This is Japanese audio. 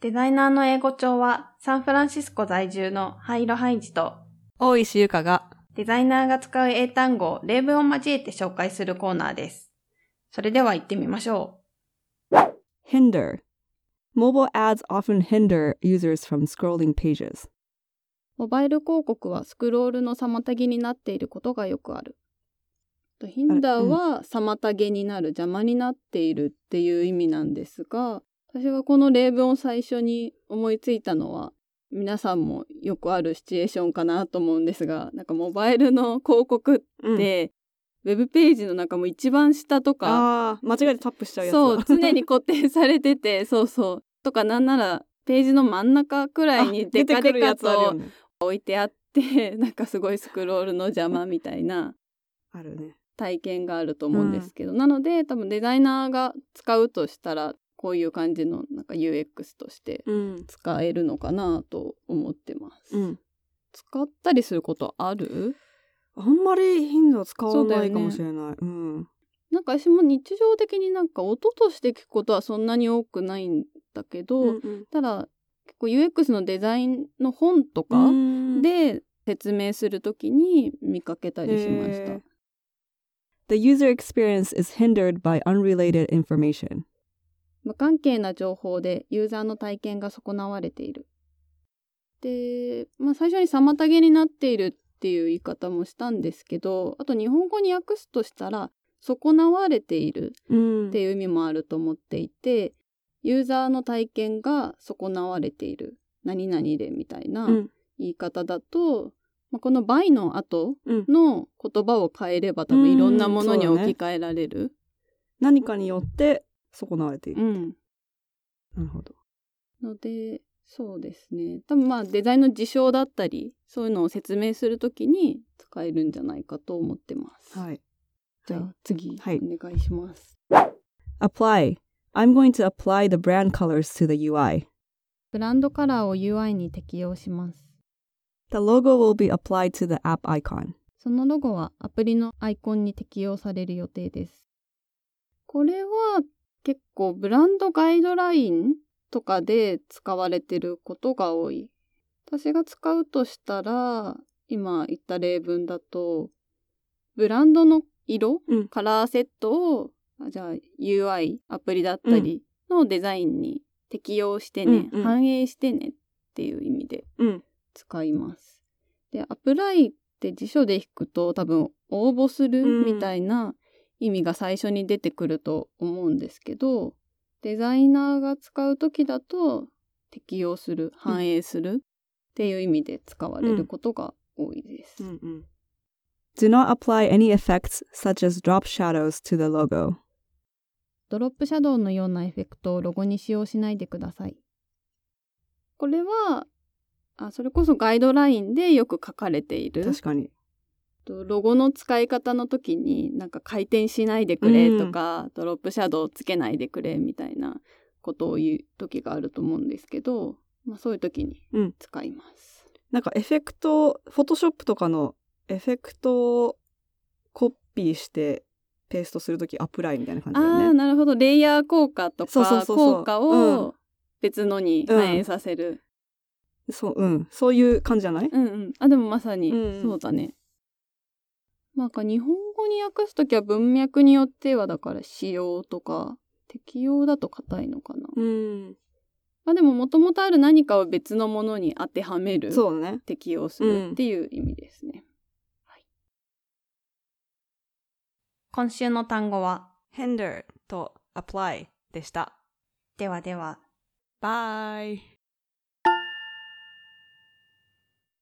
デザイナーの英語帳はサンフランシスコ在住のハイロハイジと大石ゆかがデザイナーが使う英単語を例文を交えて紹介するコーナーです。それでは行ってみましょ hinder Mobile ads often hinder users from scrolling pages. モバイル広告はスクロールの妨げになっていることがよくある。とヒンダーは妨げになる、邪魔になっているっていう意味なんですが、私がこの例文を最初に思いついたのは、皆さんもよくあるシチュエーションかなと思うんですが、なんかモバイルの広告って、ウェブページの中も一番下とか、間違えてタップしちゃうやつだ。そう、常に固定されてて、そうそう。とかなんなら、ページの真ん中くらいにデカデカとね。置いてあって、なんかすごいスクロールの邪魔みたいなあるね。体験があると思うんですけど、なので多分デザイナーが使うとしたら、こういう感じのなんか UX としてうん。使えるのかなと思ってます。うん。使ったりすることある？あんまり頻度使わないかもしれない。うん。なんか私も日常的になんか音として聞くことはそんなに多くないんだけど、うんただ結構 UX のデザインの本とかうんで説明するときに見かけたりしました。The user experience is hindered by unrelated information. 無関係な情報でユーザーの体験が損なわれている。で、まあ、最初に妨げになっているっていう言い方もしたんですけど、あと日本語に訳すとしたら、損なわれているうんっていう意味もあると思っていて、ユーザーの体験が損なわれている。何々でみたいなうん言い方だと、まあ、この by の後うんの言葉を変えれば多分いろんなものに置き換えられる。何かによって損なわれている。うん。なるほど。ので、そうですね。多分まあデザインの事象だったり、そういうのを説明するときに使えるんじゃないかと思ってます。はい。じゃあ次、はいお願いします。Apply. I'm going to apply the brand colors to the UI. ブランドカラーを UI に適用します。The logo will be applied to the app icon. そのロゴはアプリのアイコンに適用される予定です。これは結構ブランドガイドラインとかで使われてることが多い。私が使うとしたら、今言った例文だと、ブランドの色、うんカラーセットを、あじゃあ UI、アプリだったりのデザインに適用してね、うんうん反映してねっていう意味でうん。使います。で、アプライって辞書で引くと多分応募するうんみたいな意味が最初に出てくると思うんですけど、デザイナーが使うときだと適用する、反映するっていう意味で使われることが多いです。Do not apply any effects such as drop shadows to the logo. ドロップシャドウのようなエフェクトをロゴに使用しないでください。これは、あそれこそガイドラインでよく書かれている。確かに。とロゴの使い方の時になんか回転しないでくれとか、ドロップシャドウつけないでくれみたいなことを言う時があると思うんですけど、まあ、そういう時にうん使います。なんかエフェクト、フォトショップとかのエフェクトをコピーしてペーストするときアプライみたいな感じだああーよね。なるほどレイヤー効果とか効果うんを別のに反映させる。そう、うん。そういう感じじゃない？うん、うん、あでもまさにうんそうだね。なんか日本語に訳す時は文脈によってはだから使用とか適用だと硬いのかな。うん。まあでももともとある何かを別のものに当てはめる、そうだね。適用するっていう意味ですね。今週の単語は、hinder と apply でした。ではでは。Bye!